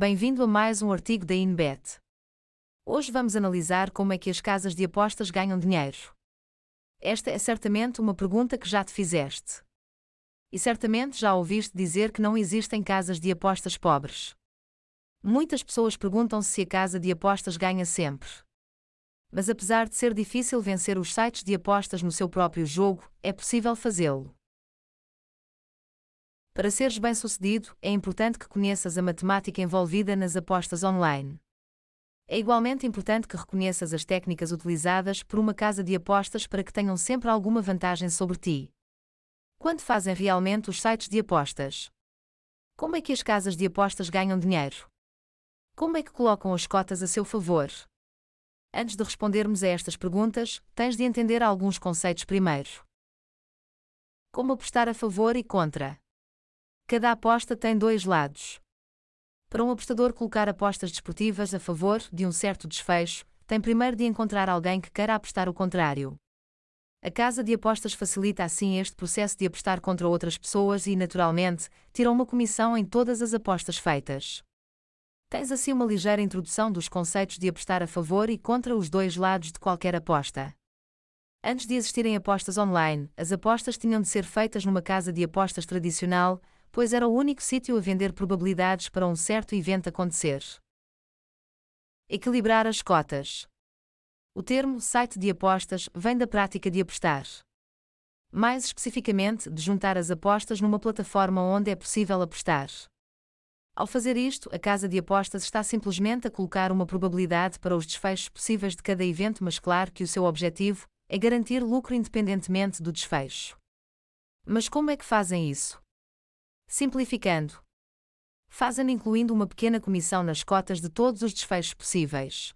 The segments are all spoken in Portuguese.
Bem-vindo a mais um artigo da Inbet. Hoje vamos analisar como é que as casas de apostas ganham dinheiro. Esta é certamente uma pergunta que já te fizeste. E certamente já ouviste dizer que não existem casas de apostas pobres. Muitas pessoas perguntam-se se a casa de apostas ganha sempre. Mas apesar de ser difícil vencer os sites de apostas no seu próprio jogo, é possível fazê-lo. Para seres bem-sucedido, é importante que conheças a matemática envolvida nas apostas online. É igualmente importante que reconheças as técnicas utilizadas por uma casa de apostas para que tenham sempre alguma vantagem sobre ti. Quanto fazem realmente os sites de apostas? Como é que as casas de apostas ganham dinheiro? Como é que colocam as cotas a seu favor? Antes de respondermos a estas perguntas, tens de entender alguns conceitos primeiro. Como apostar a favor e contra? Cada aposta tem dois lados. Para um apostador colocar apostas desportivas a favor de um certo desfecho, tem primeiro de encontrar alguém que queira apostar o contrário. A casa de apostas facilita assim este processo de apostar contra outras pessoas e, naturalmente, tira uma comissão em todas as apostas feitas. Tens assim uma ligeira introdução dos conceitos de apostar a favor e contra os dois lados de qualquer aposta. Antes de existirem apostas online, as apostas tinham de ser feitas numa casa de apostas tradicional, pois era o único sítio a vender probabilidades para um certo evento acontecer. Equilibrar as cotas. O termo site de apostas vem da prática de apostar. Mais especificamente, de juntar as apostas numa plataforma onde é possível apostar. Ao fazer isto, a casa de apostas está simplesmente a colocar uma probabilidade para os desfechos possíveis de cada evento, mas claro que o seu objetivo é garantir lucro independentemente do desfecho. Mas como é que fazem isso? Simplificando, fazem incluindo uma pequena comissão nas cotas de todos os desfechos possíveis.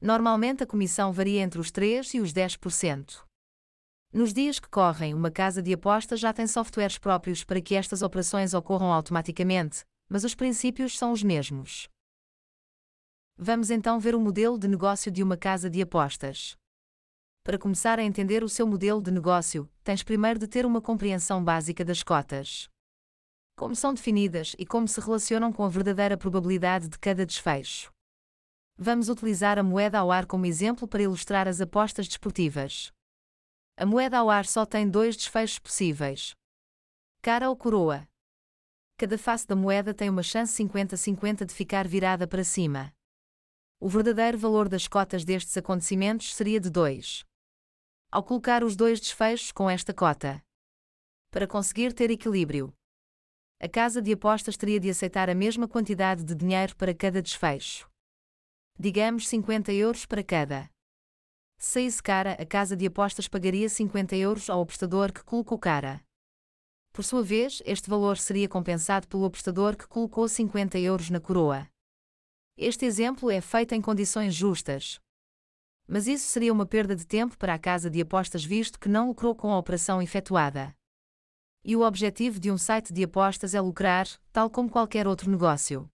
Normalmente a comissão varia entre os 3 e os 10%. Nos dias que correm, uma casa de apostas já tem softwares próprios para que estas operações ocorram automaticamente, mas os princípios são os mesmos. Vamos então ver o modelo de negócio de uma casa de apostas. Para começar a entender o seu modelo de negócio, tens primeiro de ter uma compreensão básica das cotas. Como são definidas e como se relacionam com a verdadeira probabilidade de cada desfecho. Vamos utilizar a moeda ao ar como exemplo para ilustrar as apostas desportivas. A moeda ao ar só tem dois desfechos possíveis: cara ou coroa cada face da moeda tem uma chance 50-50 de ficar virada para cima. O verdadeiro valor das cotas destes acontecimentos seria de 2. Ao colocar os dois desfechos com esta cota. Para conseguir ter equilíbrio, a casa de apostas teria de aceitar a mesma quantidade de dinheiro para cada desfecho. Digamos 50 euros para cada. Se isso cara, a casa de apostas pagaria 50 euros ao apostador que colocou cara. Por sua vez, este valor seria compensado pelo apostador que colocou 50 euros na coroa. Este exemplo é feito em condições justas. Mas isso seria uma perda de tempo para a casa de apostas visto que não lucrou com a operação efetuada. E o objetivo de um site de apostas é lucrar, tal como qualquer outro negócio.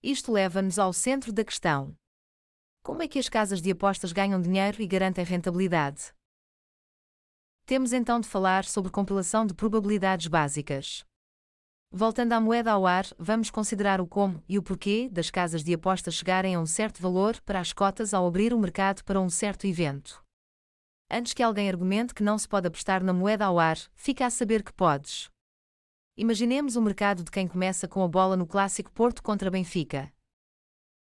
Isto leva-nos ao centro da questão. Como é que as casas de apostas ganham dinheiro e garantem rentabilidade? Temos então de falar sobre compilação de probabilidades básicas. Voltando à moeda ao ar, vamos considerar o como e o porquê das casas de apostas chegarem a um certo valor para as cotas ao abrir o mercado para um certo evento. Antes que alguém argumente que não se pode apostar na moeda ao ar, fica a saber que podes. Imaginemos o mercado de quem começa com a bola no clássico Porto contra Benfica.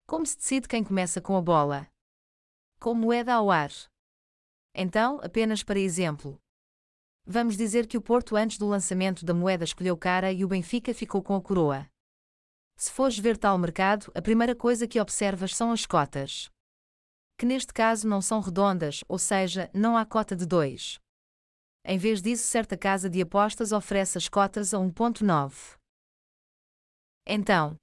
Como se decide quem começa com a bola? Com moeda ao ar. Então, apenas para exemplo, Vamos dizer que o Porto, antes do lançamento da moeda, escolheu cara e o Benfica ficou com a coroa. Se fores ver tal mercado, a primeira coisa que observas são as cotas. Que neste caso não são redondas, ou seja, não há cota de 2. Em vez disso, certa casa de apostas oferece as cotas a 1.9. Então,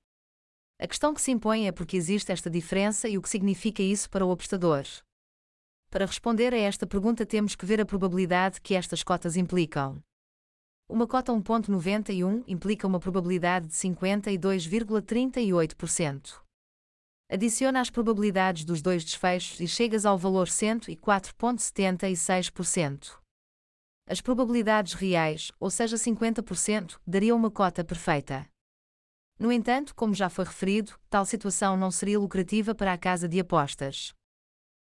a questão que se impõe é porque existe esta diferença e o que significa isso para o apostador. Para responder a esta pergunta, temos que ver a probabilidade que estas cotas implicam. Uma cota 1.91 implica uma probabilidade de 52,38%. Adiciona as probabilidades dos dois desfechos e chegas ao valor 104,76%. As probabilidades reais, ou seja, 50%, dariam uma cota perfeita. No entanto, como já foi referido, tal situação não seria lucrativa para a casa de apostas.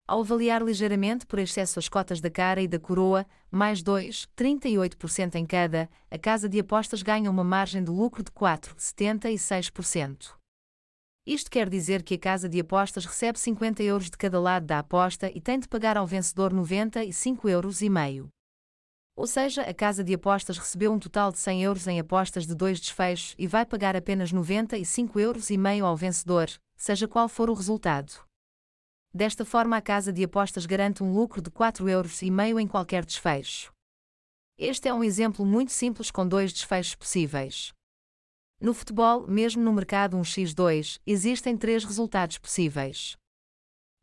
Ao avaliar ligeiramente por excesso as cotas da cara e da coroa, mais 2, 38% em cada, a casa de apostas ganha uma margem de lucro de 4,76%. Isto quer dizer que a casa de apostas recebe 50 euros de cada lado da aposta e tem de pagar ao vencedor 95 euros e meio. Ou seja, a casa de apostas recebeu um total de 100 euros em apostas de dois desfechos e vai pagar apenas 95 euros e meio ao vencedor, seja qual for o resultado. Desta forma, a casa de apostas garante um lucro de 4 euros e meio em qualquer desfecho. Este é um exemplo muito simples com dois desfechos possíveis. No futebol, mesmo no mercado 1x2, existem três resultados possíveis.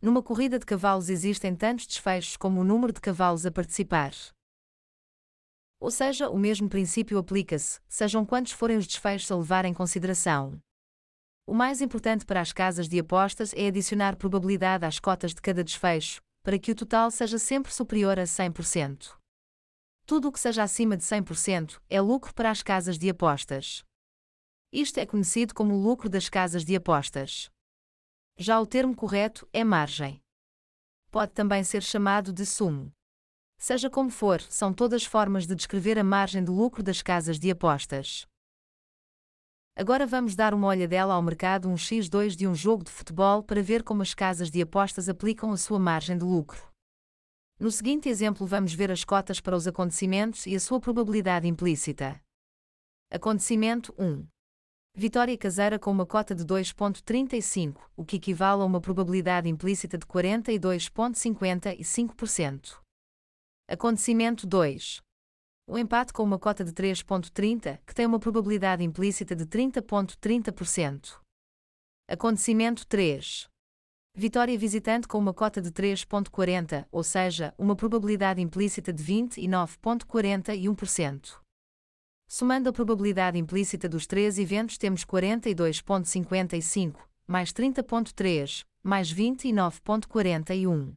Numa corrida de cavalos existem tantos desfechos como o número de cavalos a participar. Ou seja, o mesmo princípio aplica-se, sejam quantos forem os desfechos a levar em consideração. O mais importante para as casas de apostas é adicionar probabilidade às cotas de cada desfecho, para que o total seja sempre superior a 100%. Tudo o que seja acima de 100% é lucro para as casas de apostas. Isto é conhecido como lucro das casas de apostas. Já o termo correto é margem. Pode também ser chamado de sumo. Seja como for, são todas formas de descrever a margem de lucro das casas de apostas. Agora vamos dar uma olhadela ao mercado 1x2 de um jogo de futebol para ver como as casas de apostas aplicam a sua margem de lucro. No seguinte exemplo, vamos ver as cotas para os acontecimentos e a sua probabilidade implícita. Acontecimento 1. Vitória caseira com uma cota de 2,35, o que equivale a uma probabilidade implícita de 42,55%. Acontecimento 2. O empate com uma cota de 3.30, que tem uma probabilidade implícita de 30.30%. Acontecimento 3. Vitória visitante com uma cota de 3.40, ou seja, uma probabilidade implícita de 29.41%. Somando a probabilidade implícita dos três eventos temos 42.55, mais 30.3, mais 29.41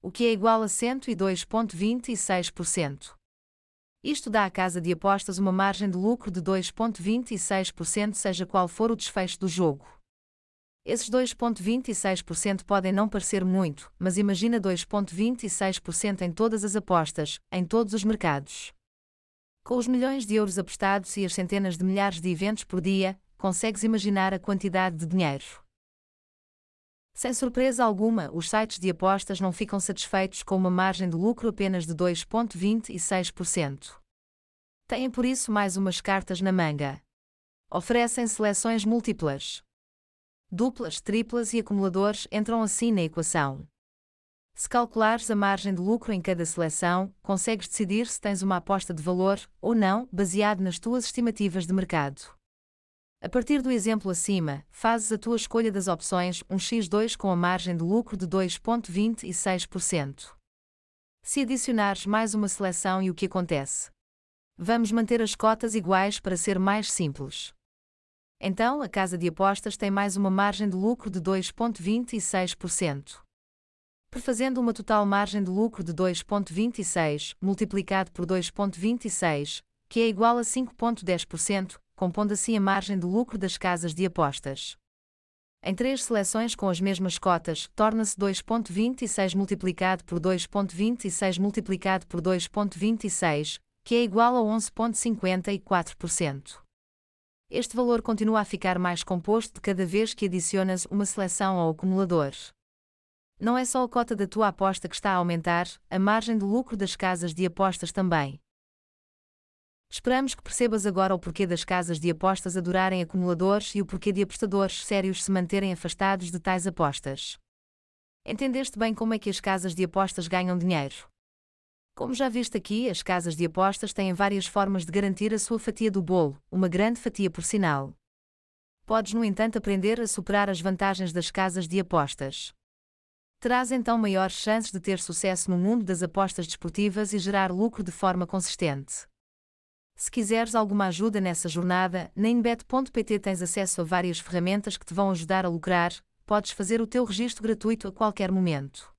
o que é igual a 102,26%. Isto dá à casa de apostas uma margem de lucro de 2,26%, seja qual for o desfecho do jogo. Esses 2,26% podem não parecer muito, mas imagina 2,26% em todas as apostas, em todos os mercados. Com os milhões de euros apostados e as centenas de milhares de eventos por dia, consegues imaginar a quantidade de dinheiro. Sem surpresa alguma, os sites de apostas não ficam satisfeitos com uma margem de lucro apenas de 2,26%. Têm por isso mais umas cartas na manga. Oferecem seleções múltiplas. Duplas, triplas e acumuladores entram assim na equação. Se calculares a margem de lucro em cada seleção, consegues decidir se tens uma aposta de valor ou não, baseado nas tuas estimativas de mercado. A partir do exemplo acima, fazes a tua escolha das opções 1x2 com a margem de lucro de 2,26%. Se adicionares mais uma seleção e o que acontece? Vamos manter as cotas iguais para ser mais simples. Então, a casa de apostas tem mais uma margem de lucro de 2,26%. Prefazendo uma total margem de lucro de 2,26 multiplicado por 2,26, que é igual a 5,10%, compondo assim a margem de lucro das casas de apostas. Em três seleções com as mesmas cotas, torna-se 2.26 multiplicado por 2.26 multiplicado por 2.26, que é igual a 11.54%. Este valor continua a ficar mais composto de cada vez que adicionas uma seleção ao acumulador. Não é só a cota da tua aposta que está a aumentar, a margem de lucro das casas de apostas também. Esperamos que percebas agora o porquê das casas de apostas adorarem acumuladores e o porquê de apostadores sérios se manterem afastados de tais apostas. Entendeste bem como é que as casas de apostas ganham dinheiro? Como já viste aqui, as casas de apostas têm várias formas de garantir a sua fatia do bolo, uma grande fatia por sinal. Podes, no entanto, aprender a superar as vantagens das casas de apostas. Terás então maiores chances de ter sucesso no mundo das apostas desportivas e gerar lucro de forma consistente. Se quiseres alguma ajuda nessa jornada, na inbet.pt tens acesso a várias ferramentas que te vão ajudar a lucrar, podes fazer o teu registro gratuito a qualquer momento.